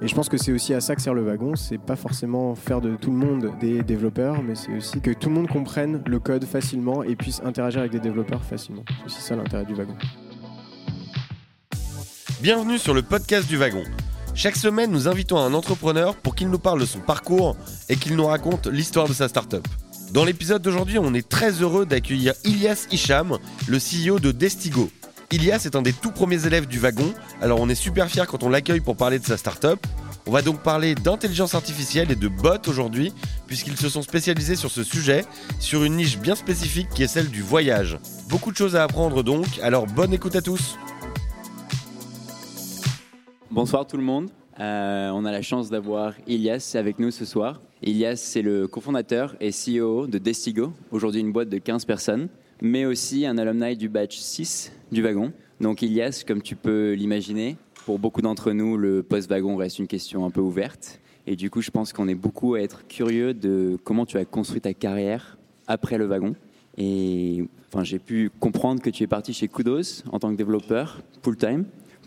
Et je pense que c'est aussi à ça que sert le wagon, c'est pas forcément faire de tout le monde des développeurs, mais c'est aussi que tout le monde comprenne le code facilement et puisse interagir avec des développeurs facilement. C'est aussi ça l'intérêt du wagon. Bienvenue sur le podcast du wagon. Chaque semaine, nous invitons un entrepreneur pour qu'il nous parle de son parcours et qu'il nous raconte l'histoire de sa startup. Dans l'épisode d'aujourd'hui, on est très heureux d'accueillir Ilias Hicham, le CEO de Destigo. Ilias est un des tout premiers élèves du wagon, alors on est super fiers quand on l'accueille pour parler de sa startup. On va donc parler d'intelligence artificielle et de bots aujourd'hui, puisqu'ils se sont spécialisés sur ce sujet, sur une niche bien spécifique qui est celle du voyage. Beaucoup de choses à apprendre donc, alors bonne écoute à tous. Bonsoir tout le monde. Euh, on a la chance d'avoir Ilias avec nous ce soir. Ilias, c'est le cofondateur et CEO de Destigo, aujourd'hui une boîte de 15 personnes, mais aussi un alumni du batch 6 du wagon. Donc Ilias, comme tu peux l'imaginer, pour beaucoup d'entre nous, le post-wagon reste une question un peu ouverte. Et du coup, je pense qu'on est beaucoup à être curieux de comment tu as construit ta carrière après le wagon. Et enfin, j'ai pu comprendre que tu es parti chez Kudos en tant que développeur full-time.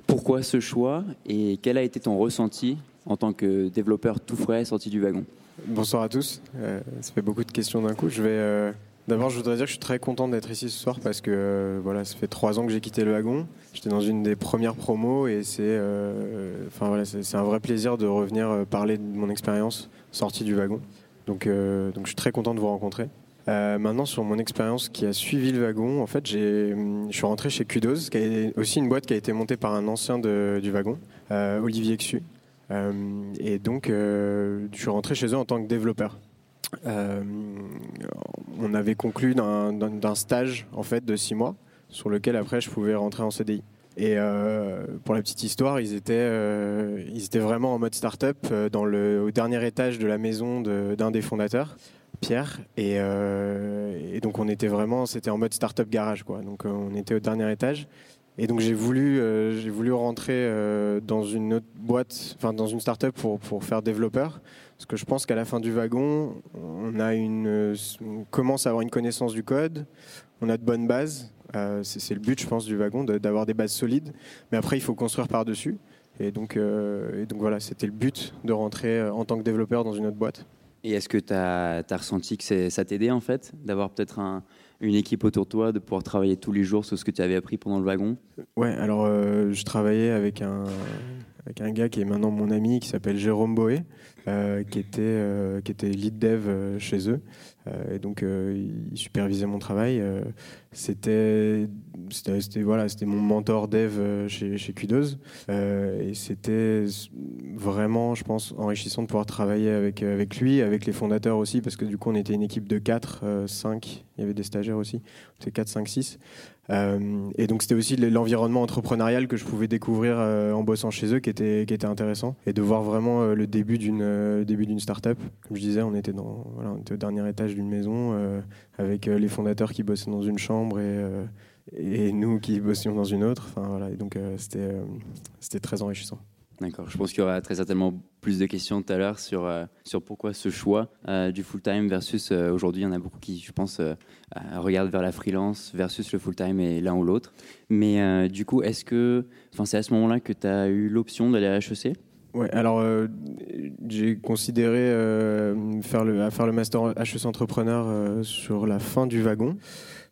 Pourquoi ce choix et quel a été ton ressenti en tant que développeur tout frais sorti du wagon? Bonsoir à tous. Euh, ça fait beaucoup de questions d'un coup. Je vais euh, D'abord, je voudrais dire que je suis très content d'être ici ce soir parce que euh, voilà, ça fait trois ans que j'ai quitté le wagon. J'étais dans une des premières promos et c'est, euh, voilà, un vrai plaisir de revenir euh, parler de mon expérience sortie du wagon. Donc, donc, je suis très content de vous rencontrer. maintenant, sur mon expérience qui a suivi le wagon, en fait, je suis rentré chez Kudos, qui est aussi une boîte qui a été montée par un ancien du wagon, Olivier Xu. et donc, je suis rentré chez eux en tant que développeur. Euh, on avait conclu d'un stage en fait de six mois sur lequel après je pouvais rentrer en CDI. Et euh, pour la petite histoire, ils étaient, euh, ils étaient vraiment en mode start-up dans le, au dernier étage de la maison d'un des fondateurs, Pierre. Et, donc on était vraiment, c'était en mode start-up garage quoi. Donc on était au dernier étage. Et donc j'ai voulu, j'ai voulu rentrer dans une autre boîte, enfin dans une start-up pour, pour faire développeur. Parce que je pense qu'à la fin du wagon, on, a une, commence à avoir une connaissance du code, on a de bonnes bases. Euh, c'est le but, je pense, du wagon, d'avoir des bases solides. Mais après, il faut construire par-dessus. Et donc, euh, et donc voilà, c'était le but de rentrer euh, en tant que développeur dans une autre boîte. Et est-ce que tu as, as, ressenti que ça t'aidait en fait, d'avoir peut-être un, une équipe autour de toi, de pouvoir travailler tous les jours sur ce que tu avais appris pendant le wagon? Ouais, alors je travaillais avec un, avec un gars qui est maintenant mon ami, qui s'appelle Jérôme Boé, euh, qui, était, euh, qui était lead dev euh, chez eux. et donc, il supervisait mon travail. C'était voilà, mon mentor dev chez, chez Kudos. et c'était vraiment, je pense, enrichissant de pouvoir travailler avec, avec lui, avec les fondateurs aussi, parce que du coup, on était une équipe de 4, 5, il y avait des stagiaires aussi, c'était 4, 5, 6. Euh, et donc c'était aussi l'environnement entrepreneurial que je pouvais découvrir euh, en bossant chez eux qui était, qui était intéressant et de voir vraiment euh, le début d'une début start-up. Comme je disais, on était, dans, voilà, on était au dernier étage d'une maison avec les fondateurs qui bossaient dans une chambre et, et nous qui bossions dans une autre. Enfin, voilà, et donc c'était c'était très enrichissant. D'accord. Je pense qu'il y aura très certainement plus de questions tout à l'heure sur, euh, sur pourquoi ce choix euh, du full-time versus euh, aujourd'hui, il y en a beaucoup qui, je pense, regardent vers la freelance versus le full-time et l'un ou l'autre. Mais du coup, est-ce que c'est à ce moment-là que tu as eu l'option d'aller à HEC Ouais, alors j'ai considéré faire, le, faire le master HEC entrepreneur sur la fin du wagon.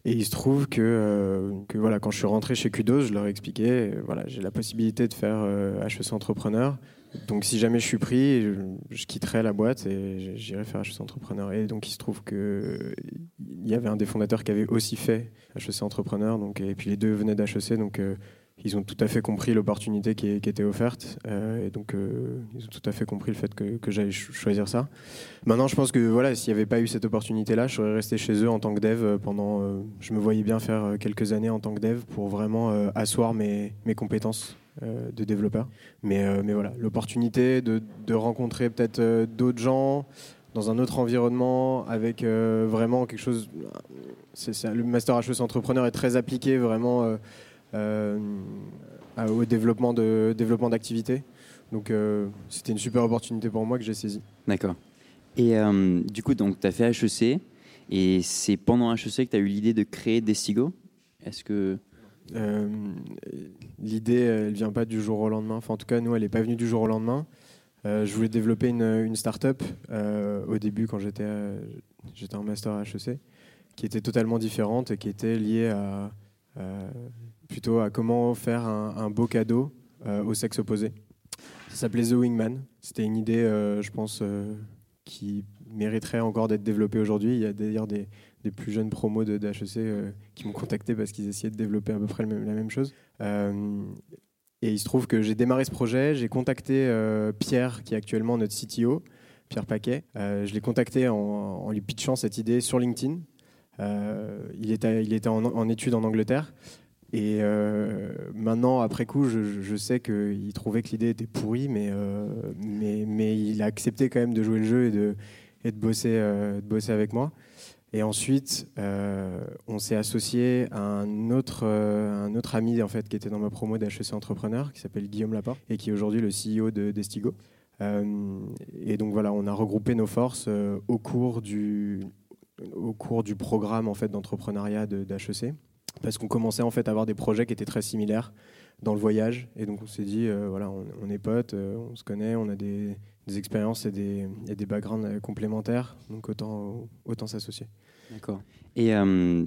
Et il se trouve que, euh, que, voilà, quand je suis rentré chez Kudos, je leur ai expliqué, euh, voilà, j'ai la possibilité de faire HEC euh, entrepreneur. Donc si jamais je suis pris, je, quitterai la boîte et j'irai faire HEC entrepreneur. Et donc il se trouve que il y avait un des fondateurs qui avait aussi fait HEC entrepreneur. Donc et puis les deux venaient d'HEC, donc ils ont tout à fait compris l'opportunité qui, était offerte euh, et donc euh, ils ont tout à fait compris le fait que, j'allais choisir ça. Maintenant, je pense que voilà, s'il n'y avait pas eu cette opportunité-là, je serais resté chez eux en tant que dev euh, pendant. je me voyais bien faire quelques années en tant que dev pour vraiment asseoir mes, compétences de développeur. Mais, voilà, l'opportunité de, rencontrer peut-être d'autres gens dans un autre environnement avec vraiment quelque chose. Le master HEC entrepreneur est très appliqué vraiment au développement de développement d'activités. Donc euh, c'était une super opportunité pour moi que j'ai saisie. D'accord. Et euh, du coup, donc tu as fait HEC et c'est pendant HEC que tu as eu l'idée de créer Destigo? Est-ce que L'idée, elle vient pas du jour au lendemain. Enfin, en tout cas, nous, elle n'est pas venue du jour au lendemain. je voulais développer une, une start-up au début quand j'étais j'étais en master à HEC, qui était totalement différente et qui était liée à, plutôt à comment faire un, beau cadeau au sexe opposé. Ça s'appelait The Wingman. C'était une idée, je pense, qui mériterait encore d'être développée aujourd'hui. Il y a d'ailleurs des, plus jeunes promos de, euh, qui m'ont contacté parce qu'ils essayaient de développer à peu près la même chose. Euh, et il se trouve que j'ai démarré ce projet, j'ai contacté euh, Pierre, qui est actuellement notre CTO, Pierre Paquet. je l'ai contacté en, lui pitchant cette idée sur LinkedIn. il était, il était en, études en Angleterre. Et maintenant, après coup, je, sais qu'il trouvait que l'idée était pourrie, mais, mais, il a accepté quand même de jouer le jeu et de, de, bosser, avec moi. Et ensuite, euh, on s'est associé à un autre, euh, ami en fait, qui était dans ma promo d'HEC Entrepreneur, qui s'appelle Guillaume Laporte, et qui est aujourd'hui le CEO de Destigo. Euh, et donc voilà, on a regroupé nos forces au, cours du, au cours du programme en fait, d'entrepreneuriat d'HEC, parce qu'on commençait en fait, à avoir des projets qui étaient très similaires dans le voyage. Et donc on s'est dit, voilà, on, est potes, on se connaît, on a des, expériences et des, backgrounds complémentaires, donc autant, autant s'associer. D'accord. Et euh,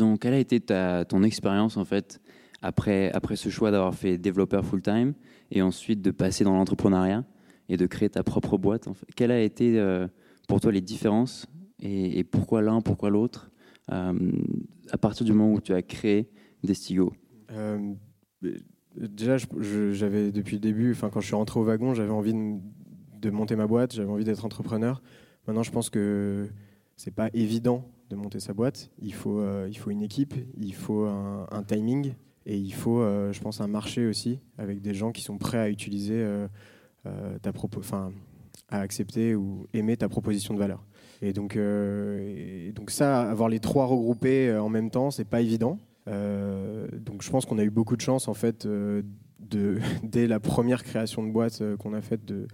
ont, quelle a été ta, ton expérience en fait après, après ce choix d'avoir fait développeur full-time et ensuite de passer dans l'entrepreneuriat et de créer ta propre boîte en fait? Quelles a été euh, pour toi les différences et, pourquoi l'un, pourquoi l'autre euh, à partir du moment où tu as créé Destigo Déjà, j'avais depuis le début, enfin quand je suis rentré au wagon, j'avais envie de, monter ma boîte, j'avais envie d'être entrepreneur. Maintenant, je pense que c'est pas évident de monter sa boîte. Il faut, euh, il faut une équipe, il faut un, timing et il faut, euh, je pense, un marché aussi avec des gens qui sont prêts à utiliser euh, ta enfin, à accepter ou aimer ta proposition de valeur. Et donc, donc ça, avoir les trois regroupés en même temps, c'est pas évident. donc je pense qu'on a eu beaucoup de chance en fait dès la première création de boîte qu'on a faite de,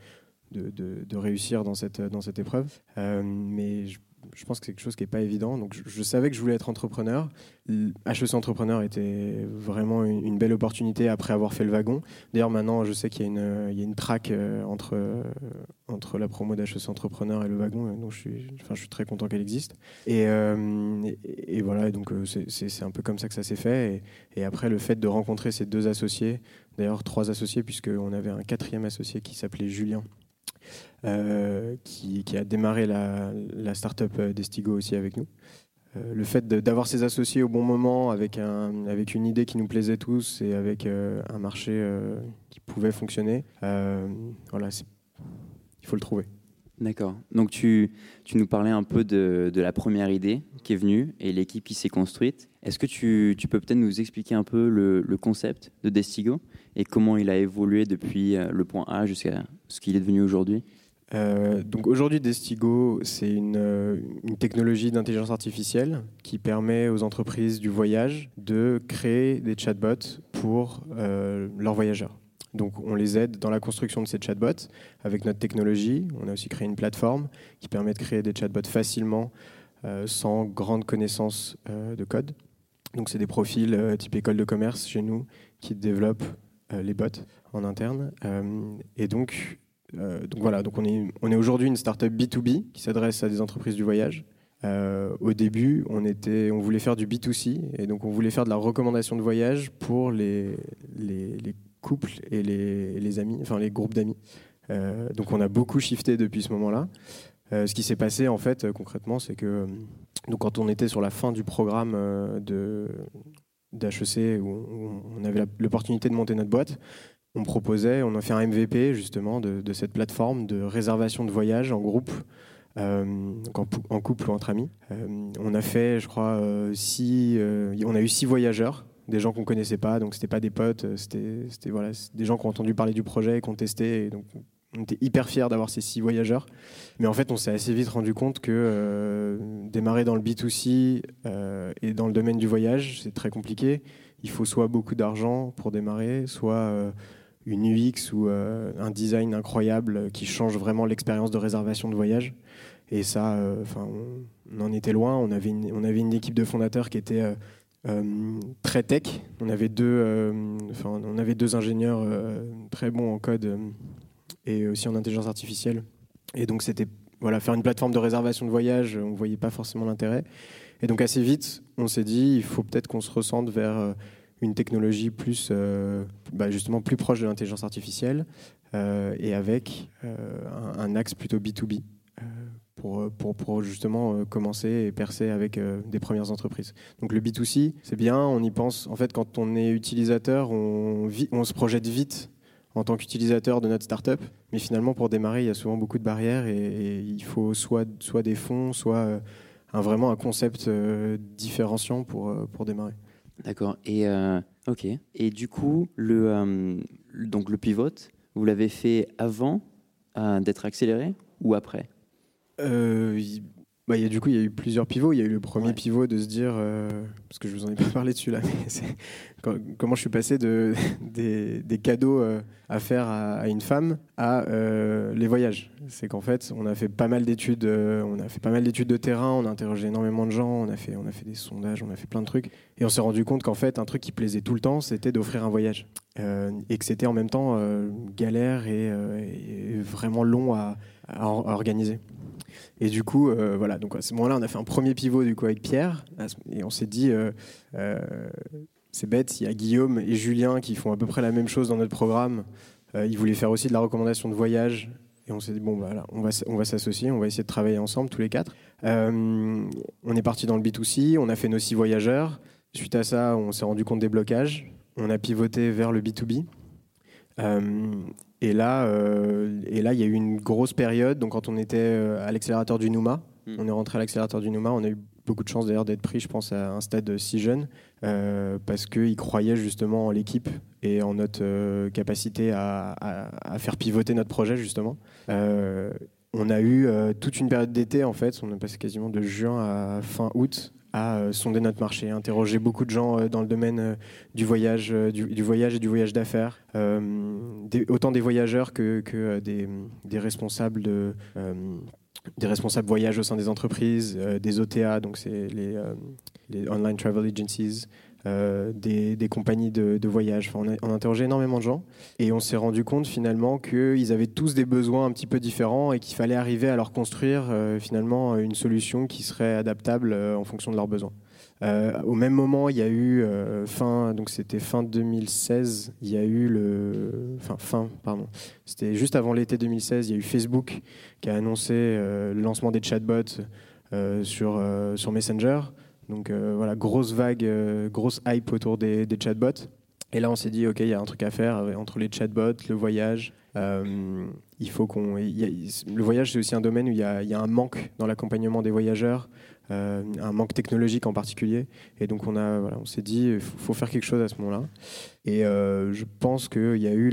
réussir dans cette, dans cette épreuve. mais je je pense que c'est quelque chose qui n'est pas évident. Donc, je, savais que je voulais être entrepreneur. HEC Entrepreneur était vraiment une, belle opportunité après avoir fait le wagon. D'ailleurs, maintenant, je sais qu'il y a une, il euh, entre, euh, entre la promo d'HEC Entrepreneur et le wagon. Donc, je suis, très content qu'elle existe. Et, euh, voilà, donc c'est un peu comme ça que ça s'est fait. Et, après, le fait de rencontrer ces deux associés, d'ailleurs, trois associés, puisqu'on avait un quatrième associé qui s'appelait Julien euh, qui, a démarré la, la start-up euh, d'Estigo aussi avec nous. Euh, le fait d'avoir ces associés au bon moment, avec, un, avec une idée qui nous plaisait tous et avec un marché qui pouvait fonctionner, voilà, il faut le trouver. D'accord. Donc tu, tu, nous parlais un peu de, de, la première idée qui est venue et l'équipe qui s'est construite. Est-ce que tu, tu peux peut-être nous expliquer un peu le, le, concept de Destigo et comment il a évolué depuis le point A jusqu'à ce qu'il est devenu aujourd'hui? Euh, donc aujourd'hui, Destigo, c'est une, une, technologie d'intelligence artificielle qui permet aux entreprises du voyage de créer des chatbots pour euh, leurs voyageurs. Donc on les aide dans la construction de ces chatbots avec notre technologie. On a aussi créé une plateforme qui permet de créer des chatbots facilement euh, sans grande connaissance de code. Donc c'est des profils type école de commerce chez nous qui développent les bots en interne. et donc euh, voilà, donc on est, aujourd'hui une startup B2B qui s'adresse à des entreprises du voyage. Euh, au début, on voulait faire du B2C et donc on voulait faire de la recommandation de voyage pour les, les, couples et les, amis, enfin les groupes d'amis. Euh, donc on a beaucoup shifté depuis ce moment-là. ce qui s'est passé en fait concrètement, c'est que donc quand on était sur la fin du programme de d'HEC où on avait l'opportunité de monter notre boîte, on proposait, on a fait un MVP justement de, cette plateforme de réservation de voyage en groupe, euh, en, couple ou entre amis. Euh, on a fait, je crois, euh, six, on a eu six voyageurs, des gens qu'on connaissait pas, donc c'était pas des potes, c'était voilà, des gens qui ont entendu parler du projet, qui ont testé, et donc on était hyper fiers d'avoir ces six voyageurs. Mais en fait, on s'est assez vite rendu compte que démarrer dans le B2C et dans le domaine du voyage, c'est très compliqué. Il faut soit beaucoup d'argent pour démarrer, soit une UX ou euh, un design incroyable qui change vraiment l'expérience de réservation de voyage. Et ça, euh, on, en était loin. On avait, une, on avait une équipe de fondateurs qui était très tech. On avait deux, enfin, on avait deux ingénieurs très bons en code et aussi en intelligence artificielle. Et donc c'était voilà, faire une plateforme de réservation de voyage, on ne voyait pas forcément l'intérêt. Et donc assez vite, on s'est dit, il faut peut-être qu'on se ressente vers euh, une technologie plus, euh, bah, justement plus proche de l'intelligence artificielle euh, et avec un, axe plutôt B2B. Pour, pour, pour, justement commencer et percer avec des premières entreprises. Donc le B2C, c'est bien, on y pense. En fait, quand on est utilisateur, on, on se projette vite en tant qu'utilisateur de notre startup. Mais finalement, pour démarrer, il y a souvent beaucoup de barrières et, il faut soit, soit des fonds, soit euh, un, vraiment un concept euh, différenciant pour, euh, pour démarrer. D'accord. Et ok. Et du coup, le donc le pivot, vous l'avez fait avant d'être accéléré ou après? Bah, y a, du coup, il y a eu plusieurs pivots. Il y a eu le premier pivot de se dire, euh, parce que je vous en ai pas parlé dessus là, mais comment je suis passé de, des, des cadeaux euh, à faire à, une femme à euh, les voyages. C'est qu'en fait, on a fait pas mal d'études, on a fait pas mal d'études de terrain, on a interrogé énormément de gens, on a fait, on a fait des sondages, on a fait plein de trucs, et on s'est rendu compte qu'en fait, un truc qui plaisait tout le temps, c'était d'offrir un voyage, et que c'était en même temps galère et, vraiment long à, organiser. Et du coup, euh, voilà, donc à ce moment-là, on a fait un premier pivot du coup avec Pierre, et on s'est dit, euh, euh, c'est bête, il y a Guillaume et Julien qui font à peu près la même chose dans notre programme. ils voulaient faire aussi de la recommandation de voyage, et on s'est dit, bon, voilà, on va, on va s'associer, on va essayer de travailler ensemble tous les quatre. on est parti dans le B2C, on a fait nos six voyageurs. Suite à ça, on s'est rendu compte des blocages. On a pivoté vers le B2B. Et là, euh, et là, il y a eu une grosse période. Donc, quand on était euh, à l'accélérateur du Numa, hmm. on est rentré à l'accélérateur du Numa. On a eu beaucoup de chance d'ailleurs d'être pris, je pense, à un stade si jeune, euh, parce qu'ils croyaient justement en l'équipe et en notre capacité à, à, faire pivoter notre projet, justement. On a eu toute une période d'été, en fait. On a passé quasiment de juin à fin août à euh, sonder notre marché, interroger beaucoup de gens euh, dans le domaine euh, du voyage, du, voyage et du voyage d'affaires, autant des voyageurs que, des, responsables de des responsables voyage au sein des entreprises, des OTA, donc c'est les, Online Travel Agencies, euh, des, compagnies de, voyage. on, a, interrogé énormément de gens et on s'est rendu compte finalement qu'ils avaient tous des besoins un petit peu différents et qu'il fallait arriver à leur construire euh, finalement une solution qui serait adaptable euh, en fonction de leurs besoins. au même moment, il y a eu fin, donc c'était fin 2016, il y a eu le, enfin fin, pardon, c'était juste avant l'été 2016, il y a eu Facebook qui a annoncé le lancement des chatbots sur sur Messenger. Donc euh, voilà, grosse vague, euh, grosse hype autour des, chatbots. Et là, on s'est dit, OK, il y a un truc à faire euh, entre les chatbots, le voyage. il faut qu'on. Le voyage, c'est aussi un domaine où il y a, un manque dans l'accompagnement des voyageurs, un manque technologique en particulier. Et donc, on, on s'est dit, il faut, faire quelque chose à ce moment-là. Et je pense qu'il y a eu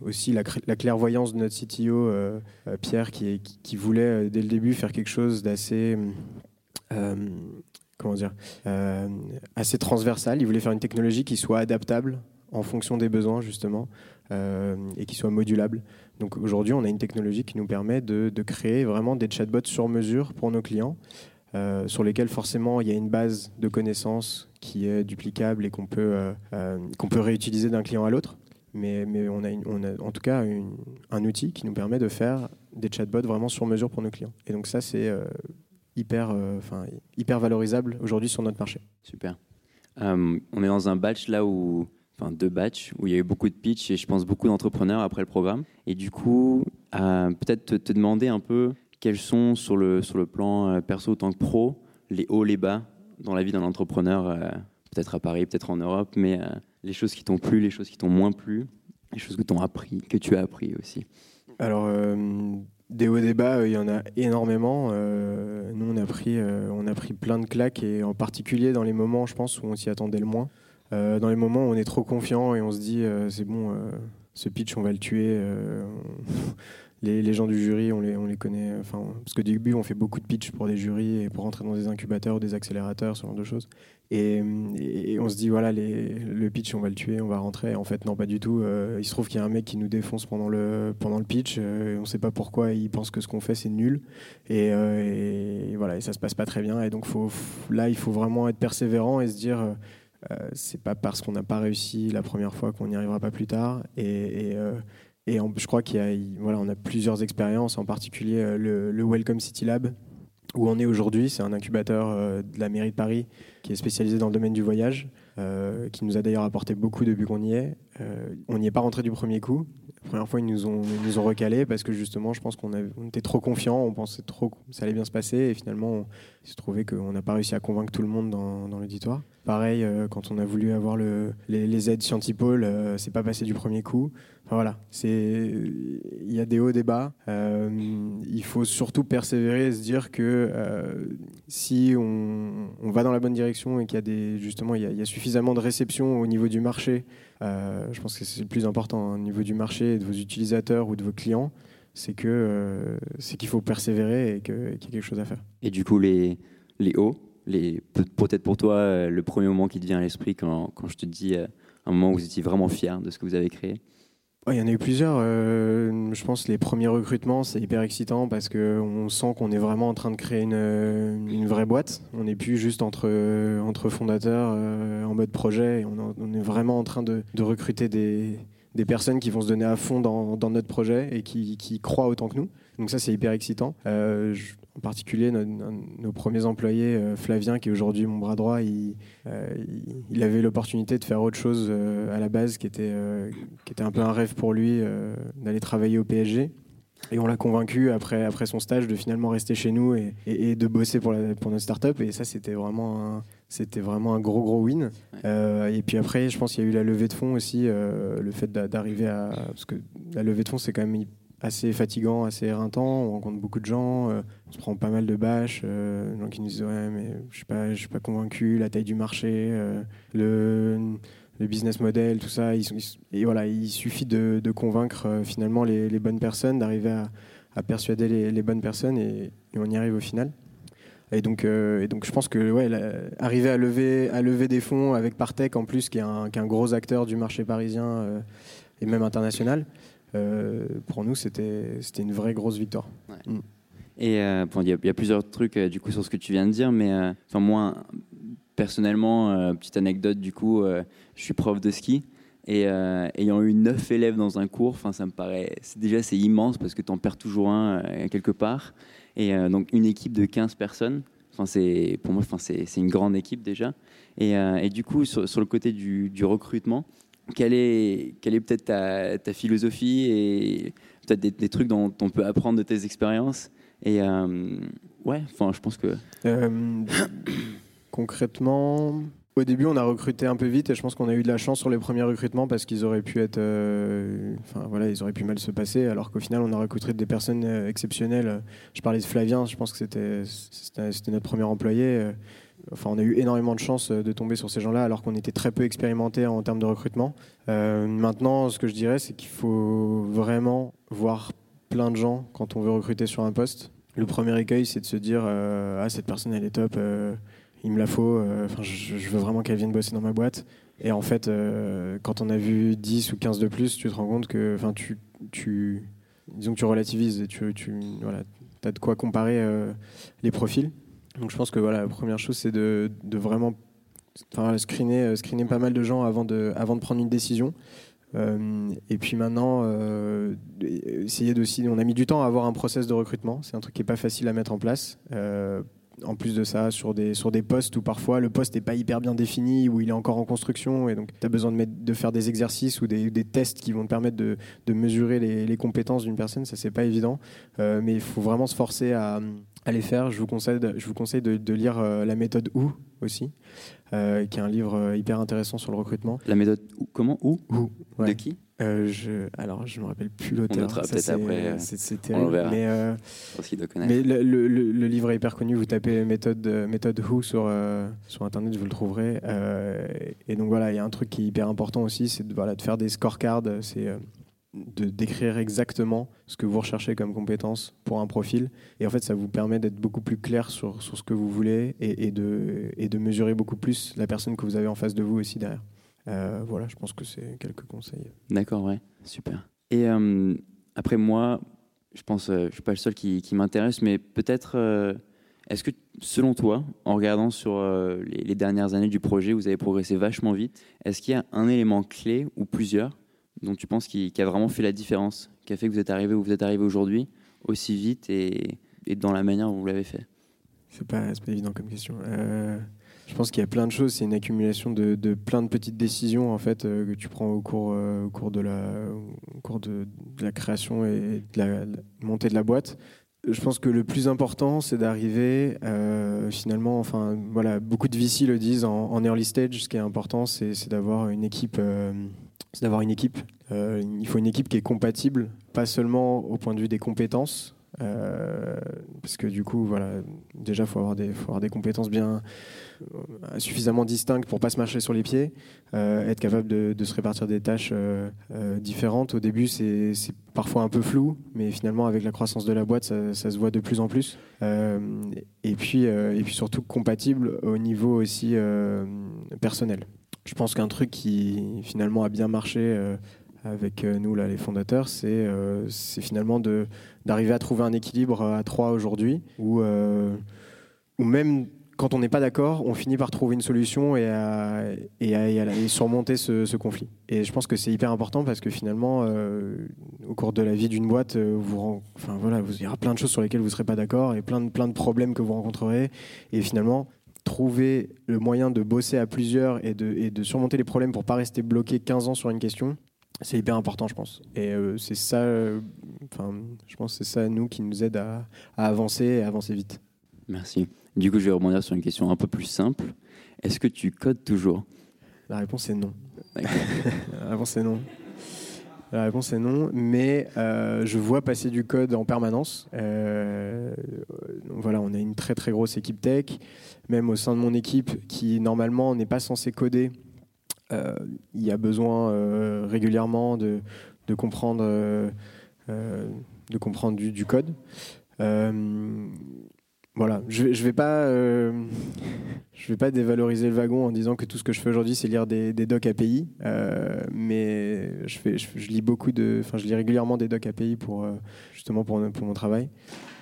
aussi la, clairvoyance de notre CTO, Pierre, qui, voulait dès le début faire quelque chose d'assez comment dire, euh, assez transversal. Il voulait faire une technologie qui soit adaptable en fonction des besoins justement euh, et qui soit modulable. Donc aujourd'hui, on a une technologie qui nous permet de, créer vraiment des chatbots sur mesure pour nos clients, euh, sur lesquels forcément il y a une base de connaissances qui est duplicable et qu'on peut, qu'on peut réutiliser d'un client à l'autre. Mais, mais on, a on, a en tout cas un outil qui nous permet de faire des chatbots vraiment sur mesure pour nos clients. Et donc ça, c'est hyper, euh, enfin, hyper valorisable aujourd'hui sur notre marché. Super. Euh, on est dans un batch là où, enfin deux batchs où il y a eu beaucoup de pitch et je pense beaucoup d'entrepreneurs après le programme. Et du coup, euh, peut-être te, demander un peu quels sont sur le, sur le plan perso en tant que pro les hauts, les bas dans la vie d'un entrepreneur, peut-être à Paris, peut-être en Europe, mais les choses qui t'ont plu, les choses qui t'ont moins plu, les choses que, t'ont appris, que tu as appris aussi. Alors, des hauts débats, euh, il y en a énormément. Euh, nous, on a, pris, euh, on a pris plein de claques, et en particulier dans les moments, je pense, où on s'y attendait le moins. dans les moments où on est trop confiant et on se dit, c'est bon, ce pitch, on va le tuer. Les, gens du jury, on les, on les connaît. Enfin, parce qu'au début, on fait beaucoup de pitch pour des jurys et pour rentrer dans des incubateurs ou des accélérateurs, ce genre de choses. Et, on se dit, voilà, le pitch, on va le tuer, on va rentrer. En fait, non, pas du tout. Euh, il se trouve qu'il y a un mec qui nous défonce pendant le, pitch. Euh, on ne sait pas pourquoi il pense que ce qu'on fait, c'est nul. Et, euh, et, voilà, ça se passe pas très bien. Et donc, là, il faut vraiment être persévérant et se dire. Euh, c'est pas parce qu'on n'a pas réussi la première fois qu'on n'y arrivera pas plus tard. Et, et, je crois qu'il y a, voilà, plusieurs expériences, en particulier euh, le, Welcome City Lab, où on est aujourd'hui. C'est un incubateur euh, de la mairie de Paris qui est spécialisé dans le domaine du voyage, euh, qui nous a d'ailleurs apporté beaucoup depuis qu'on y est. On n'y est pas rentré du premier coup. Première fois, ils nous ont, ils nous ont recalé parce que justement, je pense qu'on on était trop confiants, on pensait trop que ça allait bien se passer et finalement, on, il se trouvait qu'on n'a pas réussi à convaincre tout le monde dans, l'auditoire. Pareil, euh, quand on a voulu avoir le, les, aides Scientipol, euh, c'est pas passé du premier coup. Enfin, voilà, il y a des hauts, des bas. Euh, il faut surtout persévérer et se dire que euh, si on, va dans la bonne direction et qu'il y a y, a, suffisamment de réception au niveau du marché je pense que c'est le plus important hein, au niveau du marché, de vos utilisateurs ou de vos clients, c'est que euh, c'est qu'il faut persévérer et qu'il qu y a quelque chose à faire. Et du coup, les, les hauts, les, peut-être pour toi, euh, le premier moment qui te vient à l'esprit quand, quand je te dis un moment où vous étiez vraiment fier de ce que vous avez créé? Il y en a eu plusieurs. Euh, je pense les premiers recrutements, c'est hyper excitant parce qu'on sent qu'on est vraiment en train de créer une, une vraie boîte. On n'est plus juste entre, entre fondateurs euh, en mode projet. On, est vraiment en train de, recruter des, personnes qui vont se donner à fond dans, notre projet et qui, croient autant que nous. Donc ça, c'est hyper excitant. Euh, en particulier nos, nos premiers employés, euh, Flavien, qui est aujourd'hui mon bras droit, il, euh, il avait l'opportunité de faire autre chose euh, à la base, qui était, euh, qui était un peu un rêve pour lui, d'aller travailler au PSG. Et on l'a convaincu après, après son stage de finalement rester chez nous et, et, et de bosser pour, la, pour notre startup. Et ça, c'était vraiment un, c'était vraiment un gros gros win. Ouais. et puis après, je pense qu'il y a eu la levée de fonds aussi, le fait d'arriver à parce que la levée de fonds, c'est quand même assez fatigant, assez éreintant. On rencontre beaucoup de gens, euh, on se prend pas mal de bâches, euh, gens qui nous disent ouais mais je suis pas, convaincu, la taille du marché, euh, le, business model, tout ça. Et voilà, il suffit de, convaincre euh, finalement les, bonnes personnes, d'arriver à, persuader les, bonnes personnes et, on y arrive au final. Et donc, je pense que arriver à lever, des fonds avec Partech en plus, qui est un, gros acteur du marché parisien et même international. Euh, pour nous, c'était une vraie grosse victoire. Ouais. Mm. Et euh, il y, y, a plusieurs trucs euh, du coup sur ce que tu viens de dire, mais enfin moi personnellement, petite anecdote du coup, je suis prof de ski. Et euh, ayant eu neuf élèves dans un cours, enfin ça me paraît, déjà c'est immense parce que tu en perds toujours un euh, quelque part. Et euh, donc une équipe de 15 personnes, enfin c'est pour moi, enfin c'est une grande équipe déjà. Et, et du coup sur, sur, le côté du, du recrutement, quelle est, peut-être ta, philosophie et peut-être des, trucs dont on peut apprendre de tes expériences Et ouais, enfin je pense que concrètement. Au début, on a recruté un peu vite et je pense qu'on a eu de la chance sur les premiers recrutements parce qu'ils auraient pu être, euh, voilà, ils auraient pu mal se passer. Alors qu'au final, on a recruté des personnes euh, exceptionnelles. Je parlais de Flavien, je pense que c'était notre premier employé. Enfin, on a eu énormément de chance de tomber sur ces gens-là alors qu'on était très peu expérimenté en termes de recrutement. Euh, maintenant, ce que je dirais, c'est qu'il faut vraiment voir plein de gens quand on veut recruter sur un poste. Le premier écueil, c'est de se dire euh, ah cette personne elle est top euh, il me la faut, euh, je, veux vraiment qu'elle vienne bosser dans ma boîte. Et en fait, euh, quand on a vu 10 ou 15 de plus, tu te rends compte que, tu, tu, disons que tu relativises et tu, voilà, as de quoi comparer euh, les profils. Donc je pense que voilà, la première chose, c'est de, de, vraiment screener, screener pas mal de gens avant de, avant de prendre une décision. Euh, et puis maintenant, euh, essayer aussi. On a mis du temps à avoir un process de recrutement. C'est un truc qui n'est pas facile à mettre en place. Euh, en plus de ça, sur des, sur des postes où parfois le poste n'est pas hyper bien défini, où il est encore en construction, et donc tu as besoin de, mettre, de, faire des exercices ou des, des, tests qui vont te permettre de, de mesurer les, les compétences d'une personne, ça c'est pas évident, euh, mais il faut vraiment se forcer à, à, les faire. Je vous conseille, de, je vous conseille de, de lire euh, la méthode OU aussi, euh, qui est un livre hyper intéressant sur le recrutement. La méthode comment OU OU ouais. De qui euh, je, alors, je me rappelle plus l'auteur. peut-être après. C'est terrible. Mais, euh, mais le, le, le, livre est hyper connu. Vous tapez méthode, méthode Who sur, euh, sur Internet, vous le trouverez. Euh, et donc voilà, il y a un truc qui est hyper important aussi, c'est de, voilà, de faire des scorecards. C'est de décrire exactement ce que vous recherchez comme compétence pour un profil. Et en fait, ça vous permet d'être beaucoup plus clair sur, sur ce que vous voulez et, de, et de mesurer beaucoup plus la personne que vous avez en face de vous aussi derrière. Euh, voilà, je pense que c'est quelques conseils. D'accord, ouais, super. Et euh, après, moi, je pense, euh, je suis pas le seul qui, m'intéresse, mais peut-être, euh, est-ce que selon toi, en regardant sur les dernières années du projet, vous avez progressé vachement vite, est-ce qu'il y a un élément clé ou plusieurs dont tu penses qui, a vraiment fait la différence, qui a fait que vous êtes arrivé où vous êtes arrivé aujourd'hui aussi vite et, dans la manière dont vous l'avez fait? C'est pas, pas évident comme question. Euh, je pense qu'il y a plein de choses. C'est une accumulation de, plein de petites décisions en fait euh, que tu prends au cours, euh, au cours de la, au cours de, la création et de la, montée de la boîte. Je pense que le plus important, c'est d'arriver finalement, enfin voilà, beaucoup de VC le disent en, early stage. Ce qui est important, c'est d'avoir une équipe, c'est d'avoir une équipe. Euh, il faut une équipe qui est compatible, pas seulement au point de vue des compétences, euh, parce que du coup, voilà, déjà, des, faut avoir des compétences bien euh, suffisamment distinctes pour pas se marcher sur les pieds, être capable de, se répartir des tâches différentes. Au début, c'est parfois un peu flou, mais finalement, avec la croissance de la boîte, ça, ça se voit de plus en plus. Et puis, et puis surtout compatible au niveau aussi personnel. Je pense qu'un truc qui finalement a bien marché. euh, avec euh, nous là, les fondateurs, c'est euh, finalement d'arriver à trouver un équilibre à trois aujourd'hui, où, même quand on n'est pas d'accord, on finit par trouver une solution et à, surmonter ce, conflit. Et je pense que c'est hyper important parce que finalement, au cours de la vie d'une boîte, vous, enfin, voilà, vous, il y aura plein de choses sur lesquelles vous ne serez pas d'accord et plein de, plein de problèmes que vous rencontrerez. Et finalement, trouver le moyen de bosser à plusieurs et de, et de surmonter les problèmes pour pas rester bloqué 15 ans sur une question, c'est hyper important, je pense. Et euh, c'est ça, euh, enfin, je pense c'est ça, nous, qui nous aide à, à avancer et à avancer vite. Merci. Du coup, je vais rebondir sur une question un peu plus simple. Est-ce que tu codes toujours? La réponse est non. La réponse est non. La réponse est non, mais euh, je vois passer du code en permanence. Voilà, on a une très très grosse équipe tech, même au sein de mon équipe qui normalement n'est pas censée coder. euh, il y a besoin euh, régulièrement de, comprendre, euh, de comprendre du, code. Voilà, je, je vais pas, vais pas dévaloriser le wagon en disant que tout ce que je fais aujourd'hui c'est lire des, des docs API, mais je, lis beaucoup de, enfin je lis régulièrement des docs API pour justement pour mon travail.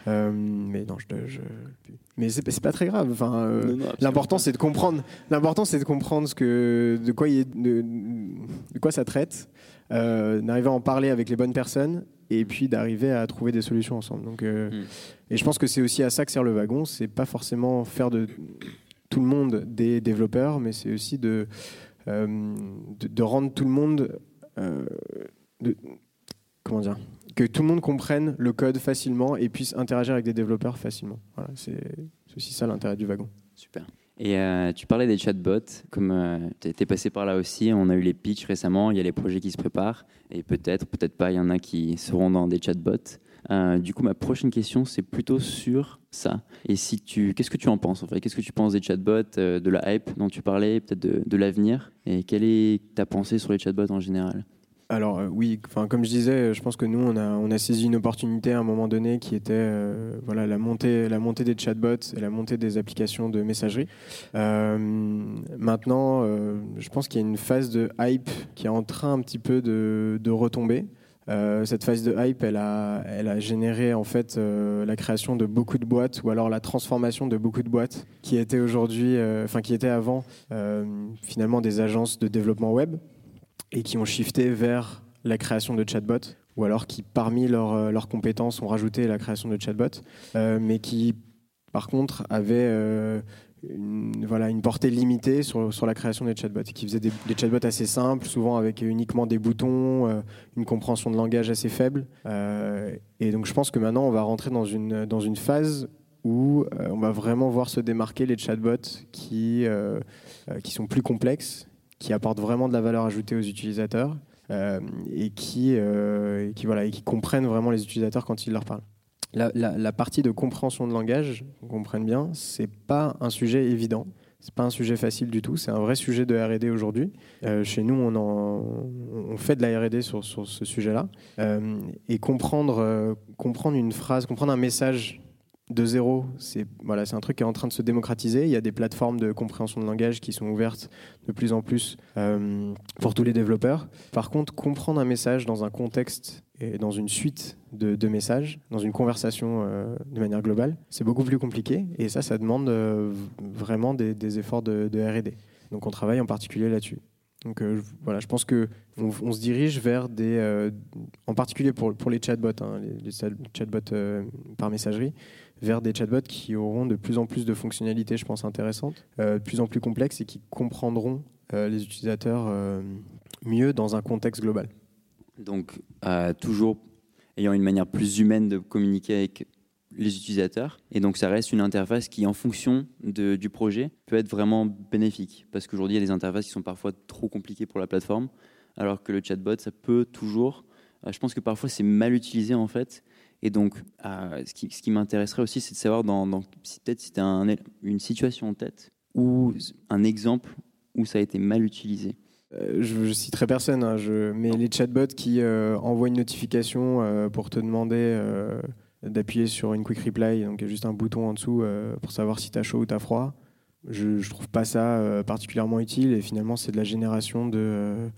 Euh, mais non, je, je- mais c'est pas très grave. Enfin, euh, l'important c'est de comprendre. L'important c'est de comprendre ce que, de quoi il est, de, de quoi ça traite, euh, d'arriver à en parler avec les bonnes personnes et puis d'arriver à trouver des solutions ensemble. Donc euh, Mm. et je pense que c'est aussi à ça que sert le wagon. C'est pas forcément faire de tout le monde des développeurs, mais c'est aussi de, de, de rendre tout le monde. de- comment dire Que tout le monde comprenne le code facilement et puisse interagir avec des développeurs facilement. Voilà, c'est aussi ça l'intérêt du wagon. Super. Et euh, tu parlais des chatbots, comme tu étais passé par là aussi, on a eu les pitchs récemment, il y a les projets qui se préparent, et peut-être, peut-être pas, il y en a qui seront dans des chatbots. Euh, du coup, ma prochaine question, c'est plutôt sur ça. Et si tu, qu'est-ce que tu en penses en fait? Qu'est-ce que tu penses des chatbots, euh, de la hype dont tu parlais, peut-être de l'avenir? Et quelle est ta pensée sur les chatbots en général? Alors euh, oui, comme je disais, je pense que nous on a saisi une opportunité à un moment donné qui était euh, voilà la montée des chatbots et la montée des applications de messagerie. Euh, maintenant, je pense qu'il y a une phase de hype qui est en train un petit peu de, de retomber. Cette phase de hype, elle a, généré en fait la création de beaucoup de boîtes ou alors la transformation de beaucoup de boîtes qui étaient aujourd'hui, enfin qui étaient avant finalement des agences de développement web et qui ont shifté vers la création de chatbots, ou alors qui, parmi leurs, euh, compétences, ont rajouté la création de chatbots, euh, mais qui, par contre, avaient euh, une, voilà, une portée limitée sur, sur la création des chatbots, et qui faisaient des, chatbots assez simples, souvent avec uniquement des boutons, une compréhension de langage assez faible. Et donc je pense que maintenant, on va rentrer dans une, dans une phase où on va vraiment voir se démarquer les chatbots qui, qui sont plus complexes, qui apportent vraiment de la valeur ajoutée aux utilisateurs euh, et, qui, euh, qui, voilà, et qui comprennent vraiment les utilisateurs quand ils leur parlent. La, partie de compréhension de langage, qu'on comprenne bien, c'est pas un sujet évident. C'est pas un sujet facile du tout. C'est un vrai sujet de R&D aujourd'hui. Euh, chez nous, on, on fait de la R&D sur, sur ce sujet-là. Et comprendre, comprendre une phrase, comprendre un message de zéro, c'est voilà, un truc qui est en train de se démocratiser. Il y a des plateformes de compréhension de langage qui sont ouvertes de plus en plus euh, pour tous les développeurs. Par contre, comprendre un message dans un contexte et dans une suite de, messages, dans une conversation euh, de manière globale, c'est beaucoup plus compliqué. Et ça, ça demande euh, vraiment des, efforts de, R&D. Donc, on travaille en particulier là-dessus. Donc voilà, je pense que on, se dirige vers des, en particulier pour, pour les chatbots, hein, les, les chat- chatbots par messagerie, vers des chatbots qui auront de plus en plus de fonctionnalités, je pense, intéressantes, euh, de plus en plus complexes et qui comprendront euh, les utilisateurs euh, mieux dans un contexte global. Donc, toujours ayant une manière plus humaine de communiquer avec les utilisateurs. Et donc, ça reste une interface qui, en fonction du projet, peut être vraiment bénéfique. Parce qu'aujourd'hui, il y a des interfaces qui sont parfois trop compliquées pour la plateforme, alors que le chatbot, ça peut toujours. je pense que parfois, c'est mal utilisé, en fait. Et donc, euh, ce qui, ce qui m'intéresserait aussi, c'est de savoir, dans, dans- si peut-être si tu as un- une situation en tête ou un exemple où ça a été mal utilisé. Euh, je, je citerai personne, hein, je, mais les chatbots qui euh, envoient une notification pour te demander d'appuyer sur une quick reply, donc il y a juste un bouton en dessous pour savoir si tu as chaud ou tu as froid. Je, je trouve pas ça euh, particulièrement utile et finalement c'est de la génération de euh,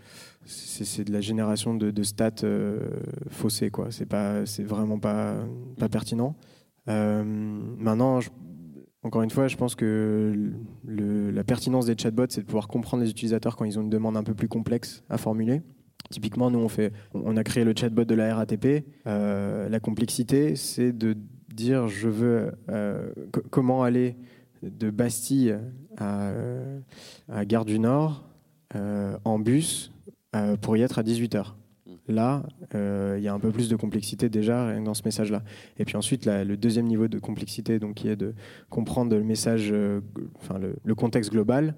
c'est de la génération de, stats euh, faussées quoi. C'est pas c'est vraiment pas pas pertinent. Euh, maintenant, encore une fois, je pense que la pertinence des chatbots, c'est de pouvoir comprendre les utilisateurs quand ils ont une demande un peu plus complexe à formuler. Typiquement, nous, on, fait, on a créé le chatbot de la RATP. La complexité, c'est de dire je veux co- comment aller de Bastille à, euh, à Gare du Nord euh, en bus euh, pour y être à 18h. Là, il y a un peu plus de complexité déjà dans ce message-là. Et puis ensuite, le deuxième niveau de complexité, donc, qui est de comprendre le message, enfin le, contexte global,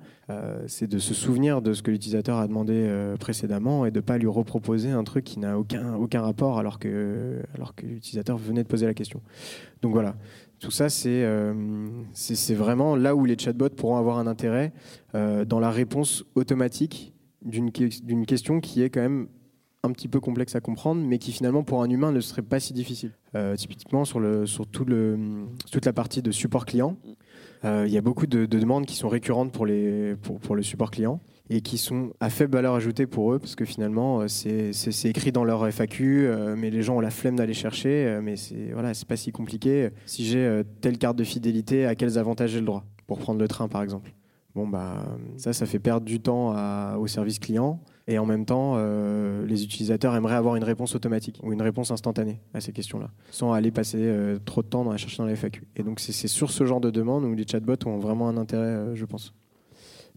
c'est de se souvenir de ce que l'utilisateur a demandé précédemment et de ne pas lui reproposer un truc qui n'a aucun, aucun rapport alors que, alors que l'utilisateur venait de poser la question. Donc voilà, tout ça, c'est euh, c'est vraiment là où les chatbots pourront avoir un intérêt euh, dans la réponse automatique d'une que- d'une question qui est quand même un petit peu complexe à comprendre, mais qui finalement pour un humain ne serait pas si difficile. Euh, typiquement sur, toute la partie de support client, il y a beaucoup de, de demandes qui sont récurrentes pour, les, pour, le support client et qui sont à faible valeur ajoutée pour eux, parce que finalement euh, c'est écrit dans leur FAQ, euh, mais les gens ont la flemme d'aller chercher, euh, mais c'est voilà, pas si compliqué. Si j'ai euh, telle carte de fidélité, à quels avantages j'ai le droit? Pour prendre le train par exemple Bon bah ça, ça fait perdre du temps au service client. Et en même temps, euh, les utilisateurs aimeraient avoir une réponse automatique ou une réponse instantanée à ces questions-là, sans aller passer euh, trop de temps dans la chercher dans les FAQ. Et donc c'est sur ce genre de demande où les chatbots ont vraiment un intérêt, euh, je pense.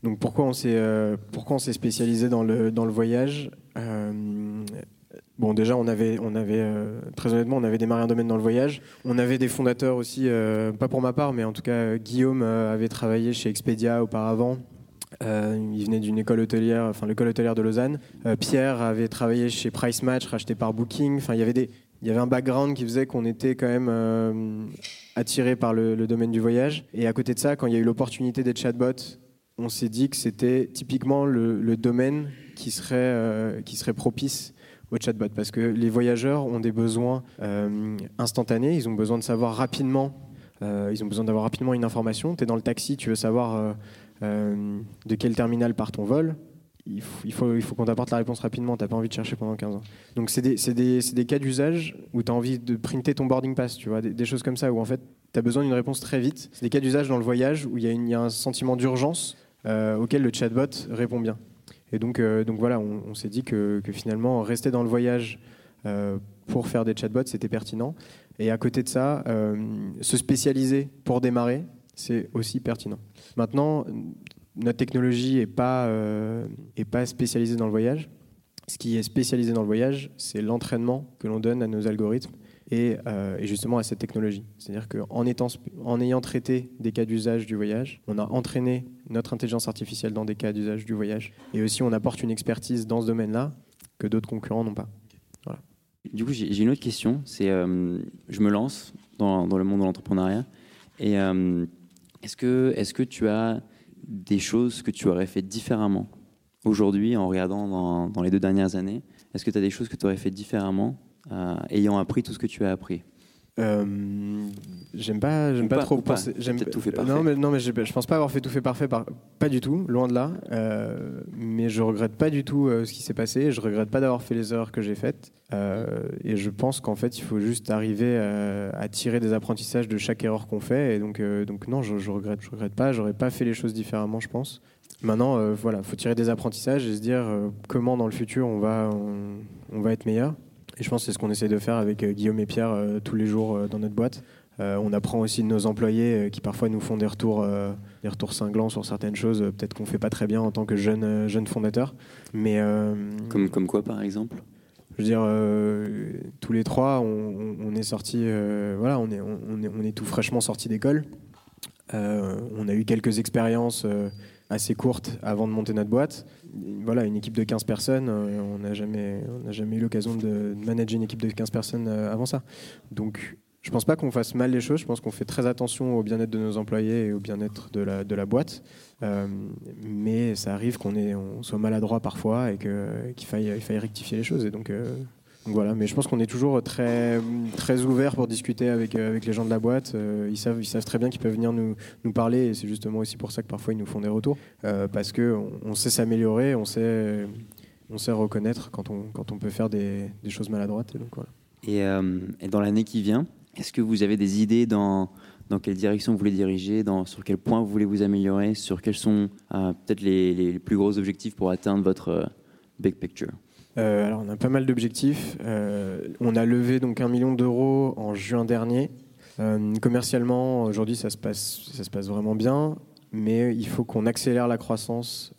Donc pourquoi on s'est spécialisé dans le dans le voyage Bon, déjà, on avait, on avait très honnêtement, on avait démarré un domaine dans le voyage. On avait des fondateurs aussi, pas pour ma part, mais en tout cas, Guillaume avait travaillé chez Expedia auparavant. Euh, il venait d'une école hôtelière, enfin l'école hôtelière de Lausanne. Euh, Pierre avait travaillé chez Price Match, racheté par Booking. Enfin, il y avait des, il y avait un background qui faisait qu'on était quand même euh, attiré par le, domaine du voyage. Et à côté de ça, quand il y a eu l'opportunité des chatbots, on s'est dit que c'était typiquement le, domaine qui serait, euh, qui serait propice au chatbot parce que les voyageurs ont des besoins instantanés, ils ont besoin de savoir rapidement, ils ont besoin d'avoir rapidement une information. Tu es dans le taxi, tu veux savoir euh, de quel terminal part ton vol? Il faut, qu'on t'apporte la réponse rapidement, tu n'as pas envie de chercher pendant 15 ans. Donc c'est des, cas d'usage où tu as envie de printer ton boarding pass, tu des, choses comme ça où en fait tu as besoin d'une réponse très vite. C'est des cas d'usage dans le voyage où il y, a un sentiment d'urgence euh, auquel le chatbot répond bien. Et donc, euh, voilà, on, s'est dit que, finalement, rester dans le voyage pour faire des chatbots, c'était pertinent. Et à côté de ça, se spécialiser pour démarrer, c'est aussi pertinent. Maintenant, notre technologie n'est pas, euh, pas spécialisée dans le voyage. Ce qui est spécialisé dans le voyage, c'est l'entraînement que l'on donne à nos algorithmes et, euh, justement à cette technologie. C'est-à-dire qu'en en ayant traité des cas d'usage du voyage, on a entraîné notre intelligence artificielle dans des cas d'usage du voyage. Et aussi, on apporte une expertise dans ce domaine-là que d'autres concurrents n'ont pas. Du coup, j'ai une autre question. C'est, euh, je me lance dans, dans le monde de l'entrepreneuriat. Et est-ce que, tu as des choses que tu aurais fait différemment aujourd'hui en regardant dans, dans les deux dernières années? Est-ce que tu as des choses que tu aurais fait différemment euh, ayant appris tout ce que tu as appris? Euh, j'aime pas, j'aime pas, pas, trop pas. penser. T'as J'aime tout fait parfait. Non, mais non, mais j'ai- je pense pas avoir fait tout fait parfait, par- pas du tout, loin de là. Euh, mais je regrette pas du tout euh, ce qui s'est passé. Je regrette pas d'avoir fait les erreurs que j'ai faites. Et je pense qu'en fait, il faut juste arriver à, à tirer des apprentissages de chaque erreur qu'on fait. Et donc, donc non, je, je regrette, je regrette pas. J'aurais pas fait les choses différemment, je pense. Maintenant, voilà, faut tirer des apprentissages et se dire comment dans le futur on va, on, on va être meilleur. Et je pense que c'est ce qu'on essaie de faire avec euh, Guillaume et Pierre euh, tous les jours euh, dans notre boîte. Euh, on apprend aussi de nos employés euh, qui parfois nous font des retours, euh, des retours cinglants sur certaines choses, peut-être qu'on fait pas très bien en tant que jeune, jeune fondateur. Mais comme, comme quoi, par exemple? je veux dire, tous les trois, on, est sortis, voilà, on est, on, on est, on est tout fraîchement sortis d'école. On a eu quelques expériences assez courtes avant de monter notre boîte. Voilà, une équipe de 15 personnes, euh, on n'a jamais, jamais eu l'occasion de manager une équipe de 15 personnes euh, avant ça. Donc, je pense pas qu'on fasse mal les choses. Je pense qu'on fait très attention au bien-être de nos employés et au bien-être de la, de la boîte. Euh, mais ça arrive qu'on on soit maladroit parfois et qu'il faille, il faille rectifier les choses. Et donc, voilà. Mais je pense qu'on est toujours très, très ouvert pour discuter avec, euh, avec les gens de la boîte. Euh, ils, savent, ils savent très bien qu'ils peuvent venir nous, nous parler et c'est justement aussi pour ça que parfois ils nous font des retours. Euh, parce qu'on on sait s'améliorer, on sait, on sait reconnaître quand on, quand on peut faire des, des choses maladroites. Et donc voilà. Et, dans l'année qui vient, est-ce que vous avez des idées dans, dans quelle direction vous voulez diriger, dans, sur quel point vous voulez vous améliorer, sur quels sont peut-être les, les plus gros objectifs pour atteindre votre big picture? Euh, alors, on a pas mal d'objectifs. Euh, on a levé donc un million d'euros en juin dernier. Euh, commercialement, aujourd'hui, ça se passe, ça se passe vraiment bien, mais il faut qu'on accélère la croissance